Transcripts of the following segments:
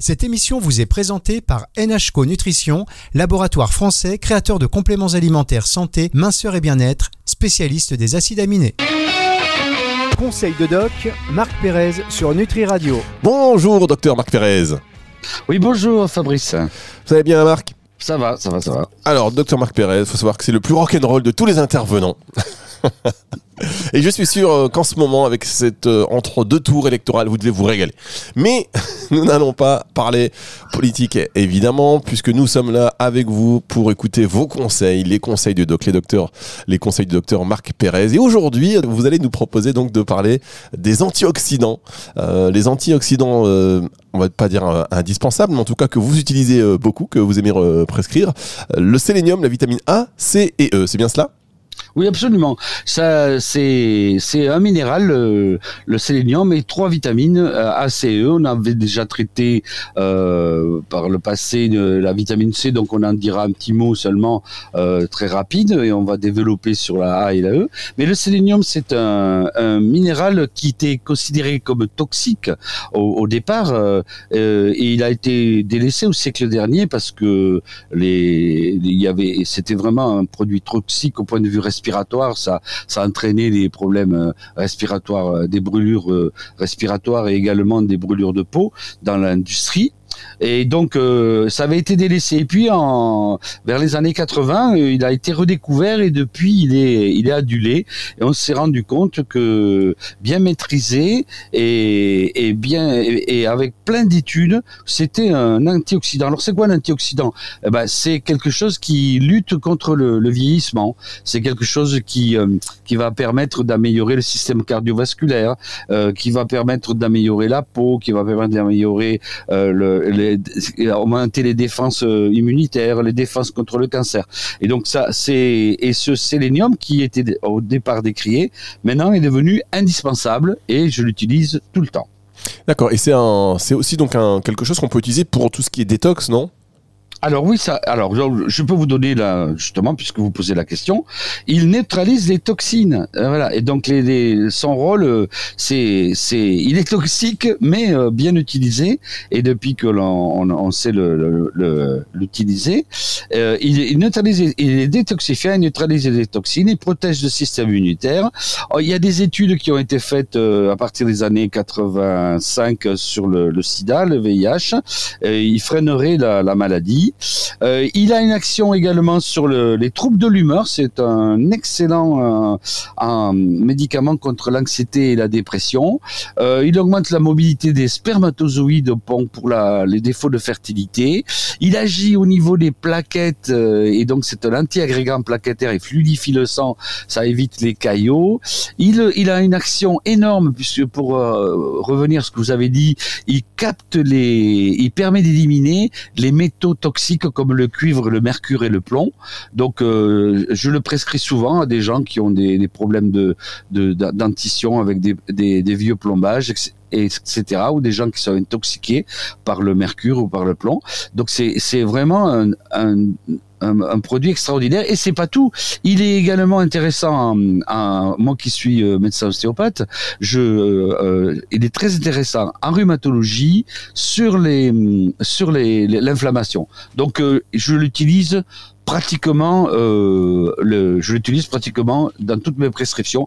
Cette émission vous est présentée par NHCO Nutrition, laboratoire français créateur de compléments alimentaires santé, minceur et bien-être, spécialiste des acides aminés. Conseil de doc, Marc Pérez sur Nutri Radio. Bonjour docteur Marc Pérez. Oui, bonjour Fabrice. Vous allez bien Marc? Ça va, ça va, ça va. Alors docteur Marc Pérez, il faut savoir que c'est le plus rock'n'roll de tous les intervenants. Et je suis sûr euh, qu'en ce moment, avec cette euh, entre deux tours électorales, vous devez vous régaler. Mais nous n'allons pas parler politique, évidemment, puisque nous sommes là avec vous pour écouter vos conseils, les conseils du doc, les conseils du docteur Marc Pérez. Et aujourd'hui, vous allez nous proposer donc de parler des antioxydants. Euh, les antioxydants, euh, on va pas dire indispensables, mais en tout cas que vous utilisez beaucoup, que vous aimez prescrire. Le sélénium, la vitamine A, C et E, c'est bien cela? Oui, absolument. Ça, c'est c'est un minéral, euh, le sélénium, et trois vitamines euh, A, C, E. On avait déjà traité euh, par le passé la vitamine C, donc on en dira un petit mot seulement très rapide, et on va développer sur la A et la E. Mais le sélénium, c'est un, minéral qui était considéré comme toxique au, départ, et il a été délaissé au siècle dernier parce que les, il y avait, c'était vraiment un produit toxique au point de vue respiratoire. Ça, ça entraînait des problèmes euh, respiratoires, euh, des brûlures euh, respiratoires et également des brûlures de peau dans l'industrie. Et donc, euh, ça avait été délaissé. Et puis, en, vers les années 80, euh, il a été redécouvert et depuis, il est, il est adulé. Et on s'est rendu compte que bien maîtrisé et, et bien et, avec plein d'études, c'était un antioxydant. Alors, c'est quoi un antioxydant? Eh ben, c'est quelque chose qui lutte contre le, vieillissement. C'est quelque chose qui euh, qui va permettre d'améliorer le système cardiovasculaire, qui va permettre d'améliorer la peau, qui va permettre d'améliorer le, les, augmenter les défenses euh, immunitaires, les défenses contre le cancer. Et donc ça, c'est et ce sélénium qui était au départ décrié, maintenant est devenu indispensable et je l'utilise tout le temps. D'accord. Et c'est aussi donc quelque chose qu'on peut utiliser pour tout ce qui est détox, non? Alors oui, ça. Alors je- peux vous donner là justement puisque vous posez la question. Il neutralise les toxines. Euh, voilà. Et donc les, les- son rôle, euh, c'est c'est il est toxique mais euh, bien utilisé. Et depuis que l'on on, on sait le- l'utiliser, euh, il, il neutralise, il est détoxifiant, il neutralise les toxines, il protège le système immunitaire. Oh, il y a des études qui ont été faites à partir des années 85 sur le, le SIDA, le VIH. Il freinerait la, la maladie. Euh, il a une action également sur le- les troubles de l'humeur. C'est un excellent euh, un médicament contre l'anxiété et la dépression. Euh, il augmente la mobilité des spermatozoïdes bon, pour la, les défauts de fertilité. Il agit au niveau des plaquettes euh, et donc c'est un anti-agrégant plaquettaire. Il fluidifie le sang, ça évite les caillots. Il, il a une action énorme puisque pour euh, revenir à ce que vous avez dit, il capte les, il permet d'éliminer les métaux toxiques comme le cuivre, le mercure et le plomb. Donc, euh, je le prescris souvent à des gens qui ont des, problèmes de, avec des, des, des vieux plombages, etc ou des gens qui sont intoxiqués par le mercure ou par le plomb. Donc c'est vraiment un, un, produit extraordinaire et c'est pas tout. Il est également intéressant. en- moi qui suis euh, médecin ostéopathe, je, euh, il est très intéressant en rhumatologie sur les sur les l'inflammation. Donc euh, je l'utilise pratiquement euh, le, je l'utilise pratiquement dans toutes mes prescriptions.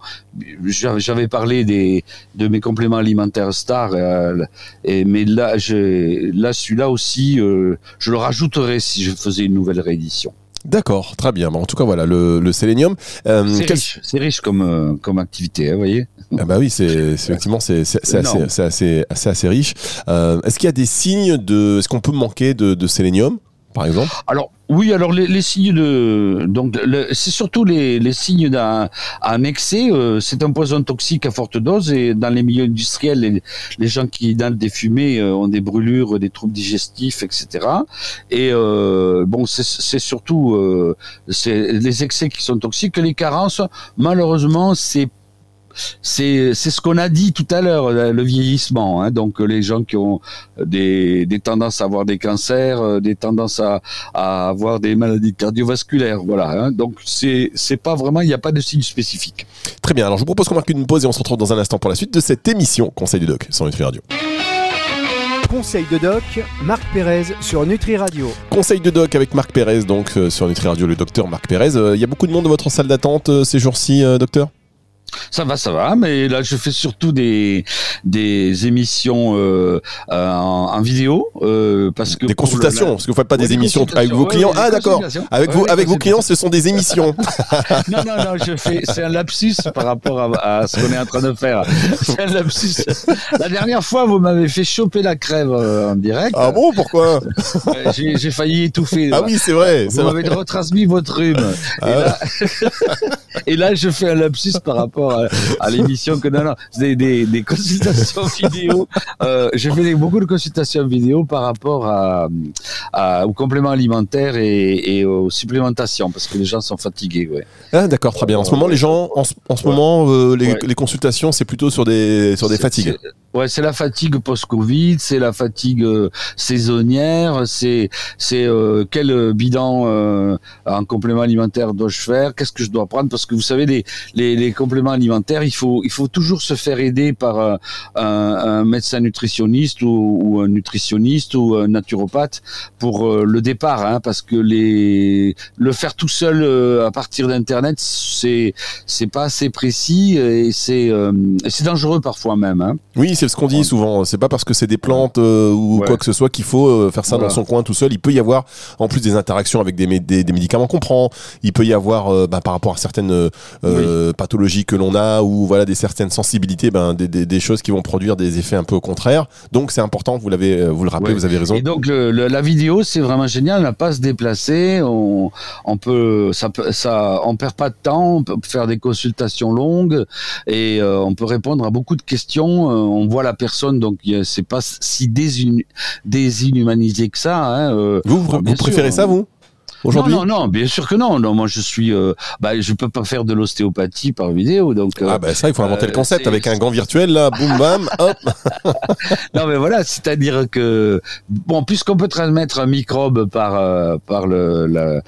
J'avais parlé des de mes compléments alimentaires Star, euh, et, mais là, là celui-là aussi, euh, je le rajouterais si je faisais une nouvelle réédition. D'accord, très bien. En tout cas, voilà, le, le sélénium. Euh, C'est quel- riche, riche comme euh, comme activité, hein, vous voyez. Ah bah oui, c'est effectivement c'est assez, assez, assez, assez riche. Euh, Est-ce qu'il y a des signes de, est-ce qu'on peut manquer de, de sélénium, par exemple Alors oui, alors les, signes de donc c'est surtout les, les signes d'un un excès. euh, c'est un poison toxique à forte dose et dans les milieux industriels, les, les gens qui inhalent des fumées euh, ont des brûlures, des troubles digestifs, etc. Et euh, bon, c'est- surtout c'est les excès qui sont toxiques. Les carences, malheureusement, c'est c'est c'est ce qu'on a dit tout à l'heure, le le vieillissement. Hein, donc les gens qui ont des, des tendances à avoir des cancers, euh, des tendances à, à avoir des maladies cardiovasculaires. Voilà. Hein, donc c'est c'est pas vraiment, il n'y a pas de signe spécifique. Très bien. Alors je vous propose qu'on marque une pause et on se retrouve dans un instant pour la suite de cette émission Conseil du Doc sur Nutri Radio. Conseil de doc, Marc Pérez sur Nutri Radio. Conseil de doc avec Marc Pérez, donc euh, sur Nutri Radio, le docteur Marc Pérez. Il y a beaucoup de monde dans votre salle d'attente ces jours-ci, docteur? Ça va, ça va, mais là je fais surtout des des émissions euh, euh en, vidéo euh, parce que des consultations, parce que vous faites pas des, émissions avec vos clients. ah d'accord. Avec vous, avec vos clients, ce sont des émissions. non non non, je fais c'est un lapsus par rapport à, à ce qu'on est en train de faire. C'est un lapsus. La dernière fois, vous m'avez fait choper la crève en direct. Ah bon, pourquoi J'ai failli étouffer. Ah oui, c'est vrai. Vous m'avez retransmis votre rhume. Ah et, là, et là, je fais un lapsus par rapport à, l'émission que non, non, des, des, des consultations vidéo. Euh, je fais beaucoup de consultations vidéo par rapport à, à aux compléments alimentaires et, et, aux supplémentations parce que les gens sont fatigués. Ouais. Ah, d'accord, très bien. En ce moment, les gens, en, en ce moment, euh, les, les, consultations, c'est plutôt sur des sur des fatigues. Ouais, c'est la fatigue post-Covid, c'est la fatigue euh, saisonnière, c'est c'est euh, quel bilan euh, en complément alimentaire dois-je faire, qu'est-ce que je dois prendre? Parce que vous savez les, les, les compléments alimentaires, il faut il faut toujours se faire aider par un, un, médecin nutritionniste ou, ou, un nutritionniste ou un naturopathe pour le départ, hein, parce que les le faire tout seul à partir d'internet, c'est c'est pas assez précis et c'est c'est dangereux parfois même. Hein. Oui c'est ce qu'on dit souvent. C'est pas parce que c'est des plantes euh, ou quoi que ce soit qu'il faut euh, faire ça dans son coin tout seul. Il peut y avoir, en plus des interactions avec des, des, médicaments qu'on prend, il peut y avoir, euh, bah, par rapport à certaines pathologies que l'on a ou voilà des certaines sensibilités, ben, des, des, choses qui vont produire des effets un peu contraires. Donc c'est important. Vous l'avez, vous le rappelez, vous avez raison. Et donc la vidéo, c'est vraiment génial. On n'a pas à se déplacer. On, on peut, ça, ça, on perd pas de temps. On peut faire des consultations longues et on peut répondre à beaucoup de questions. On voit la personne, donc c'est pas si désinhumanisé que ça. Hein, euh, vous, vous, préférez ça, vous? Aujourd'hui non, non, bien sûr que non. Non, moi je suis, euh, bah, je peux pas faire de l'ostéopathie par vidéo, donc. Euh, ah ben ça, il faut inventer le concept avec un gant virtuel là, boum bam, hop. non mais voilà, c'est-à-dire que bon, puisqu'on peut transmettre un microbe par par le.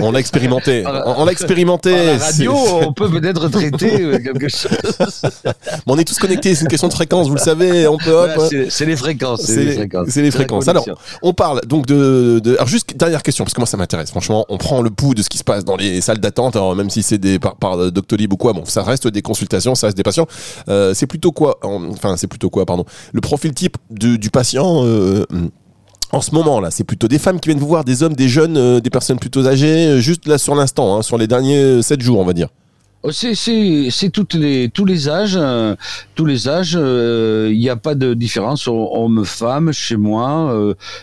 on l'a expérimenté. on, l'a expérimenté. la radio, on peut peut-être traiter quelque chose. on est tous connectés, c'est une question de fréquence, vous le savez. On peut. c'est les fréquences. C'est les, fréquences. les fréquences. Alors, on parle donc de, de. Alors juste dernière question, parce que moi ça m'intéresse. Franchement, on prend le pouls de ce qui se passe dans les salles d'attente, même si c'est des par, par Doctolib ou quoi. Bon, ça reste des consultations, ça reste des patients. Euh, c'est plutôt quoi Enfin, c'est plutôt quoi Pardon. Le profil type du, patient. Euh, en ce moment là, c'est plutôt des femmes qui viennent vous voir, des hommes, des jeunes, euh, des personnes plutôt âgées, juste là sur l'instant, hein, sur les derniers 7 jours, on va dire. Oh, c'est c'est toutes les tous les âges euh, tous les âges euh, il n'y a pas de différence homme femme chez moi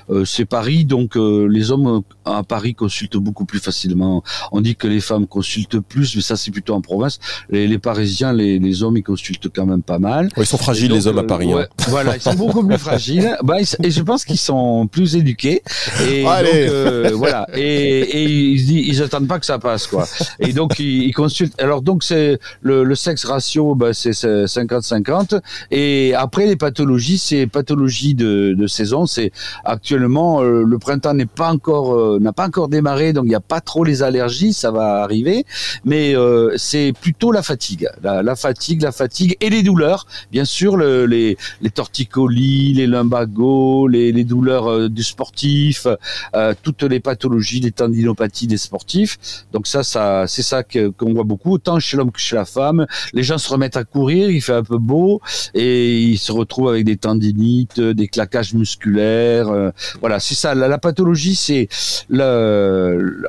euh, c'est Paris donc les hommes à Paris consultent beaucoup plus facilement. On dit que les femmes consultent plus mais ça c'est plutôt en province. Les, les Parisiens les, les, hommes ils consultent quand même pas mal. Ils sont fragiles les hommes à Paris hein. voilà ils sont beaucoup plus fragiles. Bah, et je pense qu'ils sont plus éduqués. Et donc, voilà. Et, et ils, ils attendent pas que ça passe quoi. Et donc ils, ils consultent. Alors donc c'est le, sexe ratio, bah, c'est 50-50. Et après les pathologies, c'est pathologie de, de, saison. C'est actuellement euh, le printemps n'est pas encore euh, n'a pas encore démarré, donc il n'y a pas trop les allergies, ça va arriver. Mais euh, c'est plutôt la fatigue, la, fatigue, la fatigue et les douleurs. Bien sûr, le, les, les torticolis, les lumbagos, les, douleurs du sportif, toutes les pathologies, les tendinopathies des sportifs. Donc ça, ça c'est ça qu'on voit beaucoup, chez l'homme que chez la femme. Les gens se remettent à courir, il fait un peu beau et ils se retrouvent avec des tendinites, des claquages musculaires. Euh, voilà, c'est ça. La, pathologie, c'est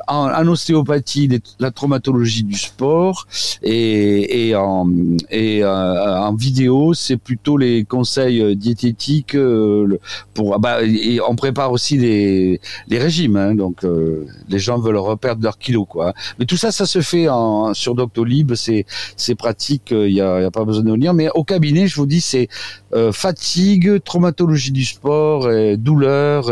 en, ostéopathie, la traumatologie du sport et, euh, en vidéo, c'est plutôt les conseils diététiques euh, pour. Bah, et on prépare aussi les les régimes, hein, donc les gens veulent reperdre leurs kilos, quoi. Mais tout ça, ça se fait en, sur Doctolib c'est pratique, il euh, n'y a, pas besoin de venir. Mais au cabinet, je vous dis, c'est euh, fatigue, traumatologie du sport, douleur.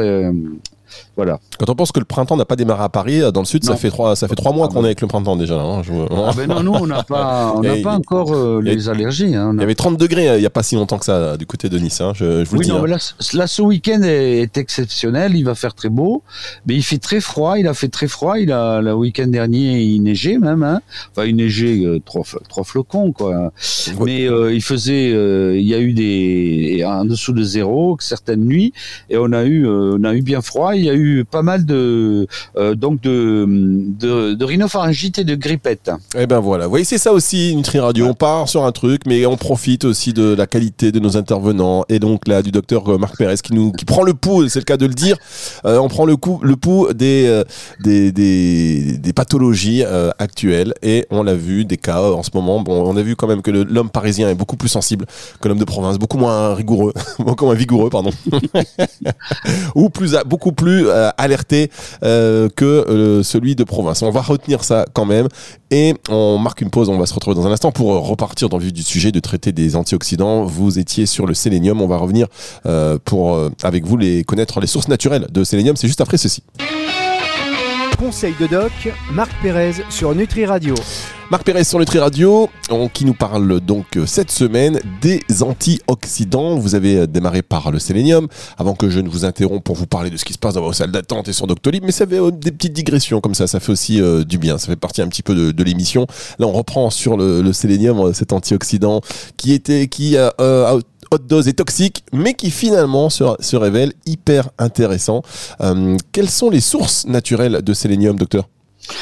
Voilà. Quand on pense que le printemps n'a pas démarré à Paris, dans le sud, ça fait trois, ça fait trois mois qu'on est avec le printemps déjà. hein. Je- Ah ben non, nous on n'a pas, on n'a Et- pas encore euh, a- les allergies. hein. On Il a- y avait 30 degrés euh, il n'y a pas si longtemps que ça du côté de Nice, hein, je, je vous Oui, le dis. non, hein. mais là, ce week-end est, est exceptionnel. Il va faire très beau, mais il fait très froid. Il a fait très froid. Il a le week-end dernier, il neigeait même. Hein. Enfin, il neigeait euh, trois, trois flocons, quoi. Ouais. Mais euh, il faisait, euh, il y a eu des en dessous de zéro certaines nuits, et on a eu, euh, on a eu bien froid. Il y a eu pas mal de, euh, donc de, de, rhinopharyngite et de grippette. Eh ben voilà, vous voyez, c'est ça aussi, Nutri Radio. On part sur un truc, mais on profite aussi de la qualité de nos intervenants et donc là du docteur euh, Marc Pérez qui nous qui prend le pouls, c'est le cas de le dire. Euh, on prend le coup, le pouls des euh, des, des, des pathologies actuelles et on l'a vu des cas en ce moment. Bon, on a vu quand même que l'homme parisien est beaucoup plus sensible que l'homme de province, beaucoup moins rigoureux, beaucoup moins vigoureux, pardon, ou plus beaucoup plus euh, alerté euh, que euh, celui de province. On va retenir ça quand même. Et on marque une pause, on va se retrouver dans un instant pour repartir dans le vif du sujet de traiter des antioxydants. Vous étiez sur le sélénium, on va revenir pour avec vous les connaître les sources naturelles de sélénium. C'est juste après ceci. Conseil de doc, Marc Pérez sur Nutri Radio. Marc Pérez sur Nutri Radio, qui nous parle donc euh, cette semaine des antioxydants. Vous avez euh, démarré par le sélénium, avant que je ne vous interrompe pour vous parler de ce qui se passe dans vos salles d'attente et sur Doctolib, mais ça fait euh, des petites digressions comme ça, ça fait aussi du bien, ça fait partie un petit peu de, l'émission. Là, on reprend sur le, le sélénium, cet antioxydant qui était, qui euh, euh, haute dose est toxique, mais qui finalement se, se révèle hyper intéressant. Euh, quelles sont les sources naturelles de sélénium, docteur?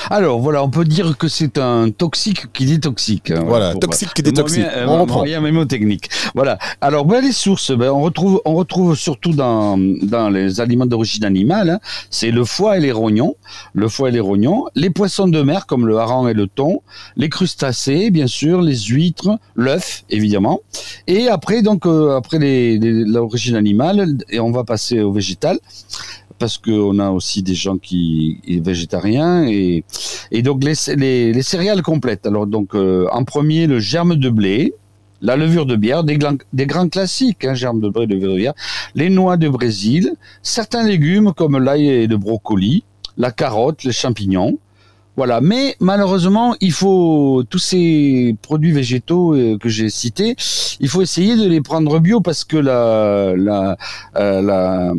Alors voilà, on peut dire que c'est un toxique qui détoxique. hein, Voilà, pour- toxique qui Le détoxique. moyen- On euh, reprend. moyen mémotechnique. Voilà. Alors, ben, les sources, ben, on retrouve, on retrouve surtout dans, dans les aliments d'origine animale. hein. c'est le foie et les rognons, le foie et les rognons, les poissons de mer comme le hareng et le thon, les crustacés, bien sûr, les huîtres, l'œuf, évidemment. Et après, donc, euh, après l'origine animale, et on va passer au végétal. Parce qu'on a aussi des gens qui sont végétariens et, et donc les, les, les céréales complètes. Alors donc euh, en premier le germe de blé, la levure de bière, des, glan- des grains classiques, hein, germe de blé, levure de bière, les noix de Brésil, certains légumes comme l'ail et le brocoli, la carotte, les champignons. Voilà, mais malheureusement, il faut tous ces produits végétaux euh, que j'ai cités, il faut essayer de les prendre bio parce que la la euh,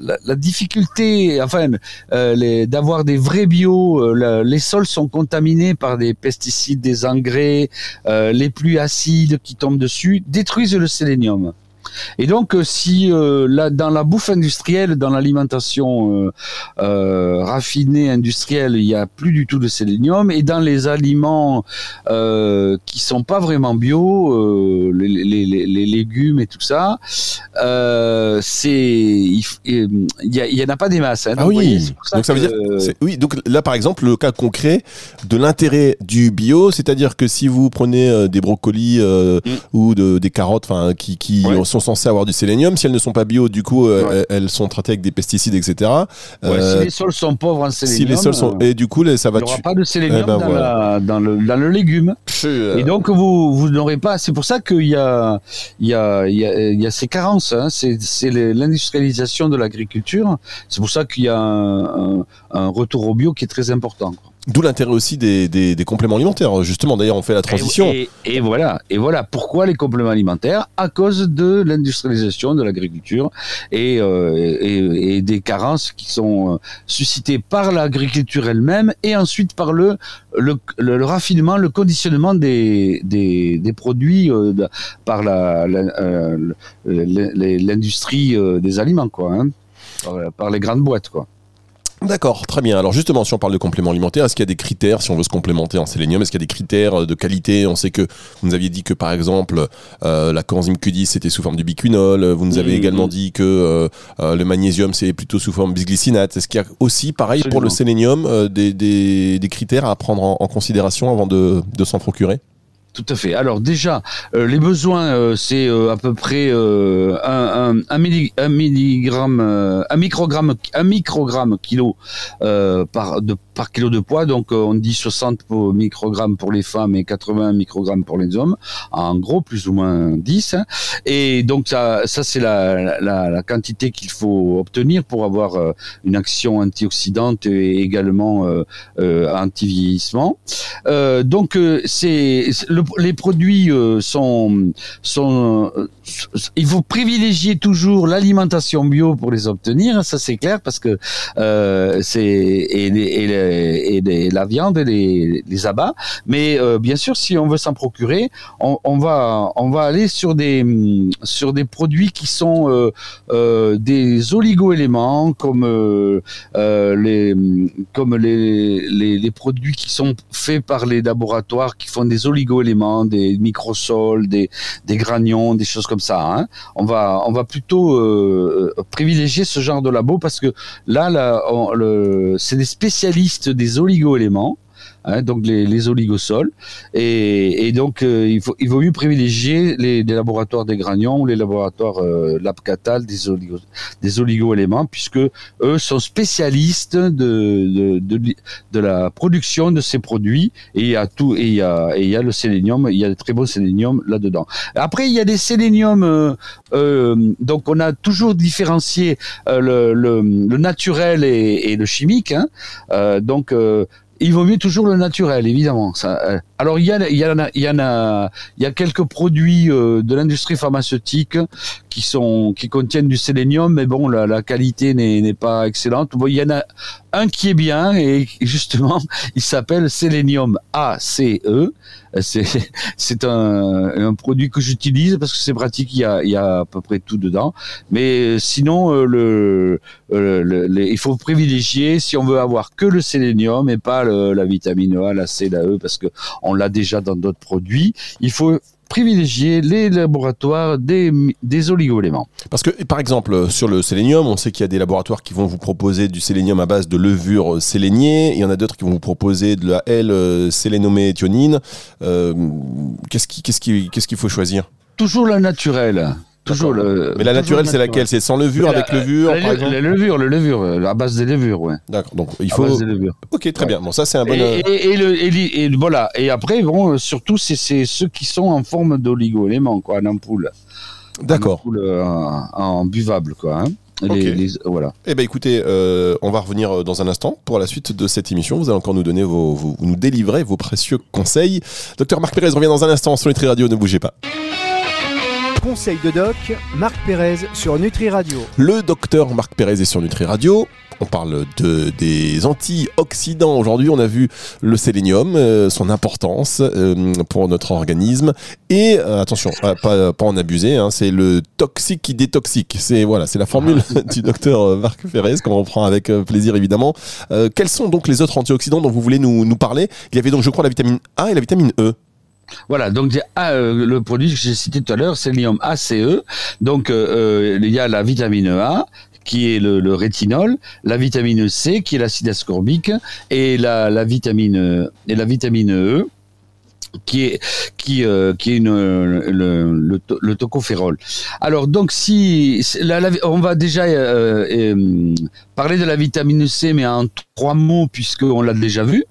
la, difficulté, enfin, euh, d'avoir des vrais bio, les sols sont contaminés par des pesticides, des engrais, les pluies acides qui tombent dessus détruisent le sélénium. Et donc, euh, si euh, là, dans la bouffe industrielle, dans l'alimentation euh, euh, raffinée industrielle, il n'y a plus du tout de sélénium, et dans les aliments qui sont pas vraiment bio, les, les- les- les légumes et tout ça, c'est il il y, en a pas des masses. hein. Ah Donc, oui, voyez, donc ça veut dire Oui, donc là par exemple, le cas concret de l'intérêt du bio, c'est-à-dire que si vous prenez des brocolis Mm. ou de- des carottes enfin, qui, qui Ouais. sont censées avoir du sélénium, si elles ne sont pas bio, du coup, euh, Ouais. elles, sont traitées avec des pesticides, etc. ouais, Euh, si les sols sont pauvres en sélénium, si les sols sont... euh, Et du coup, les- ça il va n'y aura pas de sélénium Eh ben dans, voilà. la- dans le, dans le légume. Euh, Et donc vous vous n'aurez pas. C'est pour ça qu'il y a il y a il y a, il y a ces carences. Hein. C'est l'industrialisation de l'agriculture. C'est pour ça qu'il y a un, un- un retour au bio qui est très important. D'où l'intérêt aussi des, des- des compléments alimentaires. Justement, d'ailleurs, on fait la transition. Et, et- et voilà. Et voilà pourquoi les compléments alimentaires à cause de l'industrialisation de l'agriculture et, euh, et, et des carences qui sont euh, suscitées par l'agriculture elle-même et ensuite par le le, le- le raffinement, le conditionnement des, des, des produits euh, de- par la, la- l'industrie euh, des aliments, quoi, hein, par, par les grandes boîtes, quoi. D'accord, très bien. Alors justement, si on parle de compléments alimentaires, est-ce qu'il y a des critères si on veut se complémenter en sélénium Est-ce qu'il y a des critères euh, de qualité? On sait que vous nous aviez dit que par exemple euh, la coenzyme Q10 c'était sous forme de biquinol. Vous nous avez Mhm. également dit que euh, euh, le magnésium c'est plutôt sous forme de bisglycinate. Est-ce qu'il y a aussi pareil pour le sélénium euh, des, des, des critères à prendre en, en considération avant de, de s'en procurer? Tout à fait. Alors déjà, euh, les besoins, euh, c'est euh, à peu près euh, un, un, un, un milligramme, euh, un microgramme, un microgramme kilo euh, par de par kilo de poids. Donc on dit 60 microgrammes pour les femmes et 80 microgrammes pour les hommes. En gros, plus ou moins 10. Hein. Et donc ça, ça c'est la, la, la, quantité qu'il faut obtenir pour avoir une action antioxydante et également anti-vieillissement. donc c'est les produits sont sont il faut privilégier toujours l'alimentation bio pour les obtenir, ça c'est clair parce que euh, c'est et, et, et, la viande et les, abats. Mais euh, bien sûr, si on veut s'en procurer, on, va on va aller sur des sur des produits qui sont euh, euh des oligoéléments comme les comme les, les, produits qui sont faits par les laboratoires qui font des oligoéléments, des microsols, des des granions, des choses comme ça. Hein. On va on va plutôt privilégier ce genre de labo parce que là, là c'est des spécialistes des oligo-éléments Hein, donc les, oligosols. Et, donc, euh, il, faut, il vaut mieux privilégier les, laboratoires des Granions ou les laboratoires euh, LabCatal des, oligo, des oligo-éléments, puisque eux sont spécialistes de, de, de, la production de ces produits. Et il y a tout, et il y a, et il y a le sélénium, il y a de très beaux sélénium là-dedans. Après, il y a des séléniums, euh, euh donc on a toujours différencié le, le, naturel et, et le chimique. Hein. donc, il vaut mieux toujours le naturel, évidemment. Euh, alors il y, a, a, y en a, y a quelques produits euh, de l'industrie pharmaceutique qui sont qui contiennent du sélénium, mais bon, la, qualité n'est pas excellente. Il y en a un qui est bien et justement, il s'appelle sélénium ACE. C'est un, produit que j'utilise parce que c'est pratique, il y, a, à peu près tout dedans. Mais sinon, euh, le, il faut privilégier si on veut avoir que le sélénium et pas la vitamine A, la C, la E, parce que on l'a déjà dans d'autres produits. Il faut privilégier les laboratoires des, des oligo-éléments. Parce que, par exemple, sur le sélénium, on sait qu'il y a des laboratoires qui vont vous proposer du sélénium à base de levure séléniée, il y en a d'autres qui vont vous proposer de la L-sélénométhionine. Euh, qu'est-ce qu'il qu'est-ce qu'il faut choisir? Toujours la naturelle. Toujours le, Mais la naturelle, c'est laquelle? C'est sans levure, avec levure la, la, levure, le levure, à base des levures, ouais. D'accord. Donc il faut. Ok, très bien. Bon, ça c'est un bon. Et, et, le, et, voilà. Et après, bon, surtout, c'est ceux qui sont en forme d'oligo-éléments, quoi, en ampoule. D'accord. En, euh, en, buvable, quoi. Hein. Les, voilà. Eh ben écoutez, euh, on va revenir euh, dans un instant pour la suite de cette émission. Vous allez encore nous donner vos, vos nous délivrer vos précieux conseils. Docteur Marc Pérez revient dans un instant sur Nutri Radio. Ne bougez pas. Conseil de doc, Marc Pérez sur Nutri Radio. Le docteur Marc Pérez est sur Nutri Radio. On parle de, des antioxydants. Aujourd'hui, on a vu le sélénium, euh, son importance euh, pour notre organisme. Et euh, attention, pas, pas, en abuser, hein, c'est le toxique qui détoxique. C'est voilà, c'est la formule du docteur Marc Pérez qu'on reprend avec plaisir évidemment. quels sont donc les autres antioxydants dont vous voulez nous, nous parler? Il y avait donc, je crois, la vitamine A et la vitamine E. Voilà, donc euh, le produit que j'ai cité tout à l'heure, c'est l'ium ACE. Donc euh, euh, il y a la vitamine A qui est le, rétinol, la vitamine C qui est l'acide ascorbique et la, vitamine et la vitamine E qui est le, tocophérol. Alors donc si on va déjà parler de la vitamine C mais en trois mots puisque on l'a déjà vu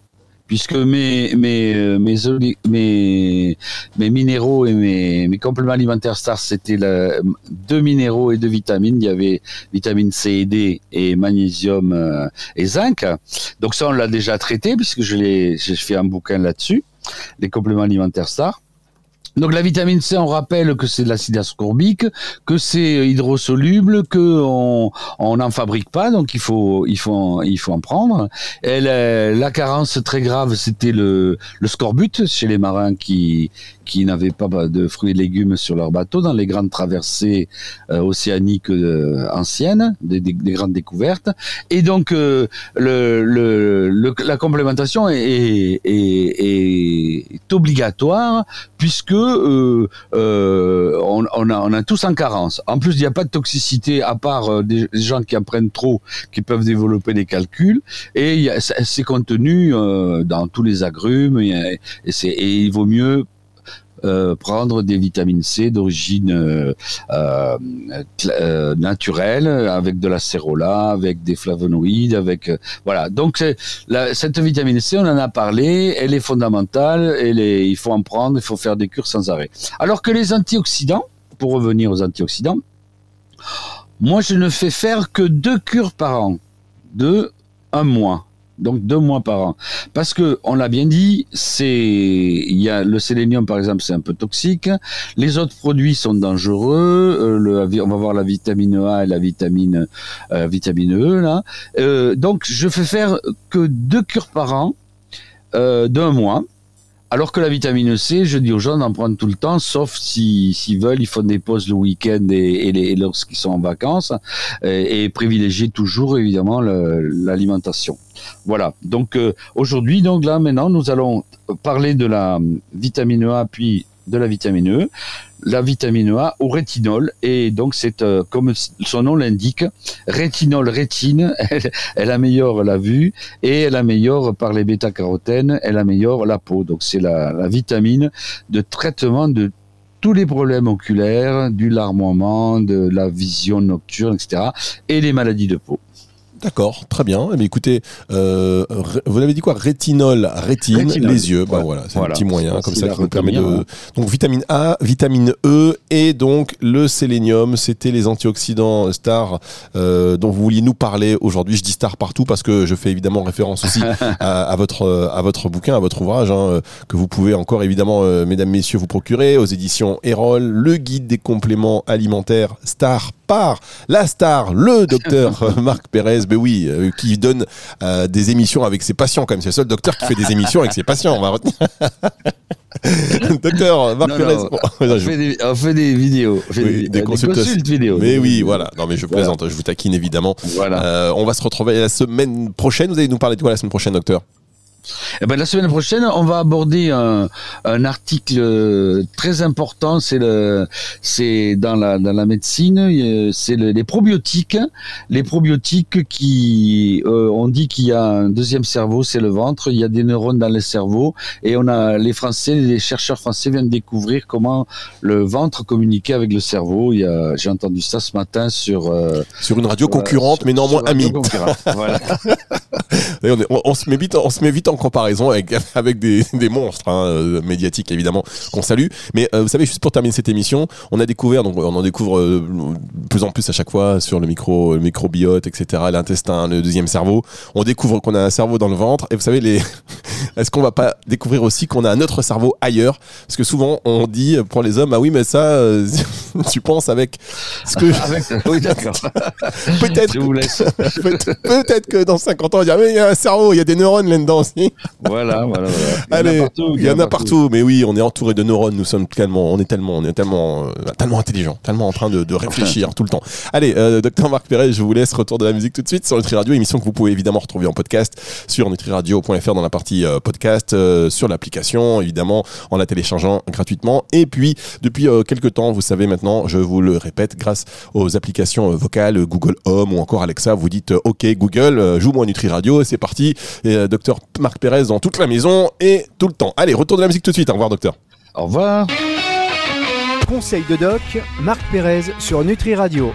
puisque mes mes euh, mes mes, minéraux et mes, mes compléments alimentaires stars c'était deux minéraux et deux vitamines. Il y avait vitamine C et D et magnésium euh, et zinc. Donc ça on l'a déjà traité puisque je l'ai j'ai fait un bouquin là-dessus les compléments alimentaires stars donc la vitamine C, on rappelle que c'est de l'acide ascorbique, que c'est hydrosoluble, que on n'en fabrique pas, donc il faut il faut il faut en prendre. Et la, carence très grave, c'était le le scorbut chez les marins qui qui n'avaient pas de fruits et légumes sur leur bateau dans les grandes traversées euh, océaniques euh, anciennes, des, des, grandes découvertes. Et donc euh, le, le, la complémentation est, est, est obligatoire puisque euh, euh, on, on, a, on, a, tous en carence. En plus, il n'y a pas de toxicité à part euh, des, gens qui en prennent trop, qui peuvent développer des calculs. Et c'est contenu dans tous les agrumes. Et, et il vaut mieux euh, prendre des vitamines C d'origine euh, euh, euh naturelle, avec de la cérola, avec des flavonoïdes, avec voilà. Donc cette vitamine C, on en a parlé, elle est fondamentale, elle est, il faut en prendre, il faut faire des cures sans arrêt. Alors que les antioxydants, pour revenir aux antioxydants, moi je ne fais faire que deux cures par an, de un mois donc deux mois par an. Parce que on l'a bien dit, c'est il y a le sélénium par exemple, c'est un peu toxique. Les autres produits sont dangereux. Euh, on va voir la vitamine A et la vitamine euh, vitamine E là. Euh, donc je fais faire que deux cures par an d'un mois. Alors que la vitamine C, je dis aux gens d'en prendre tout le temps, sauf s'ils veulent, ils font des pauses le week-end et, lorsqu'ils sont en vacances, et, et privilégier toujours évidemment l'alimentation. Voilà. Donc euh, aujourd'hui, donc là maintenant, nous allons parler de la vitamine A puis de la vitamine E, la vitamine A au rétinol et donc c'est euh, comme son nom l'indique, rétinol rétine, elle, améliore la vue et elle améliore par les bêta-carotènes, elle améliore la peau. Donc c'est la vitamine de traitement de tous les problèmes oculaires, du larmoiement, de la vision nocturne, etc. et les maladies de peau. D'accord, très bien. Mais eh écoutez, euh, vous avez dit quoi? Rétinol, rétine, les yeux. Bah voilà, c'est un petit moyen comme ça qui nous permet de. Donc vitamine A, vitamine E et donc le sélénium. C'était les antioxydants stars euh, dont vous vouliez nous parler aujourd'hui. Je dis star partout parce que je fais évidemment référence aussi à, votre à votre bouquin, à votre ouvrage hein, que vous pouvez encore évidemment, euh, mesdames messieurs, vous procurer aux éditions Erol, le guide des compléments alimentaires star par la star, le docteur Marc Pérez, ben oui, euh, qui donne euh, des émissions avec ses patients quand même. C'est le seul docteur qui fait des émissions avec ses patients, on va retenir. docteur Marc Pérez. on, fait des, vidéos, des, des, consultes vidéo. Mais oui, voilà. Non, mais je plaisante, je vous taquine évidemment. Voilà. Euh, on va se retrouver la semaine prochaine. Vous allez nous parler de quoi la semaine prochaine, docteur? Eh ben, la semaine prochaine, on va aborder un, un article très important. C'est le, c'est dans la dans la médecine, c'est les probiotiques. Les probiotiques qui, euh, on dit qu'il y a un deuxième cerveau, c'est le ventre. Il y a des neurones dans le cerveau, et on a les Français, les chercheurs français viennent découvrir comment le ventre communiquait avec le cerveau. Il y a, j'ai entendu ça ce matin sur euh, sur une radio concurrente, mais néanmoins amie. voilà. on, on, se met vite, on se met vite en comparaison avec, avec des, des monstres hein, euh, médiatiques évidemment qu'on salue. Mais euh, vous savez, juste pour terminer cette émission, on a découvert, donc on en découvre euh, de plus en plus à chaque fois sur le micro, le microbiote, etc., l'intestin, le deuxième cerveau. On découvre qu'on a un cerveau dans le ventre. Et vous savez, les... est-ce qu'on va pas découvrir aussi qu'on a un autre cerveau ailleurs? Parce que souvent on dit pour les hommes, ah oui, mais ça, tu penses avec ce que. Oui, d'accord. peut-être. Je vous laisse. peut-être que dans 50 ans, on dire, mais il y a un cerveau, il y a des neurones là-dedans aussi. Voilà, voilà, Allez, il y en a partout. Mais oui, on est entouré de neurones. Nous sommes tellement, on est tellement, on est tellement, euh, tellement intelligent, tellement en train de, réfléchir tout le temps. Allez, euh, docteur Marc Perret, je vous laisse retour de la musique tout de suite sur Nutri Radio, émission que vous pouvez évidemment retrouver en podcast sur nutriradio.fr dans la partie euh, podcast, sur l'application évidemment en la téléchargeant gratuitement. Et puis depuis quelques temps, vous savez maintenant, je vous le répète, grâce aux applications vocales Google Home ou encore Alexa, vous dites OK Google, joue-moi Nutri Radio, c'est parti. Et, docteur Marc Pérez dans toute la maison et tout le temps. Allez, retour de la musique tout de suite. Au revoir, docteur. Au revoir. Conseil de doc, Marc Pérez sur Nutri Radio.